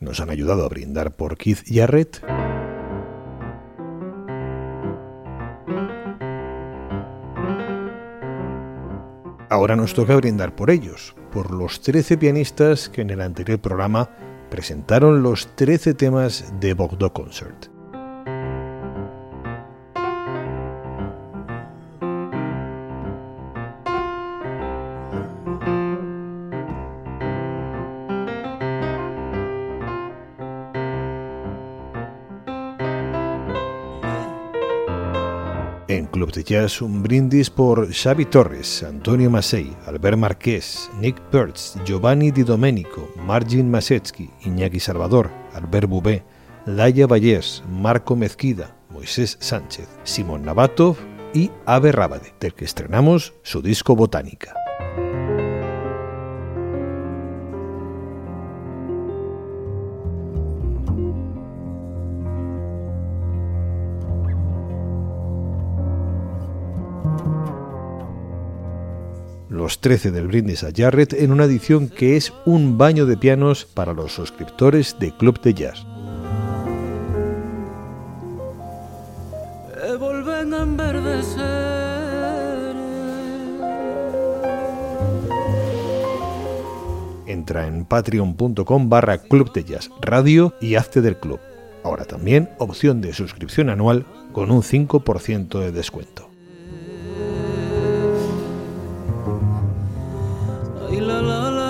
nos han ayudado a brindar por Keith Jarrett. Ahora nos toca brindar por ellos, por los 13 pianistas que en el anterior programa presentaron los 13 temas de Bordeaux Concert. En Club de Jazz un brindis por Xavi Torres, Antonio Masei, Albert Marqués, Nick Pertz, Giovanni Di Domenico, Margin Masetsky, Iñaki Salvador, Albert Bubé, Laia Vallés, Marco Mezquida, Moisés Sánchez, Simón Navatov y Ave Rábade, del que estrenamos su disco Botánica. Los 13 del brindis a Jarrett en una edición que es un baño de pianos para los suscriptores de Club de Jazz. Entra en patreon.com barra Club de Jazz Radio y hazte del club. Ahora también opción de suscripción anual con un 5% de descuento. la la la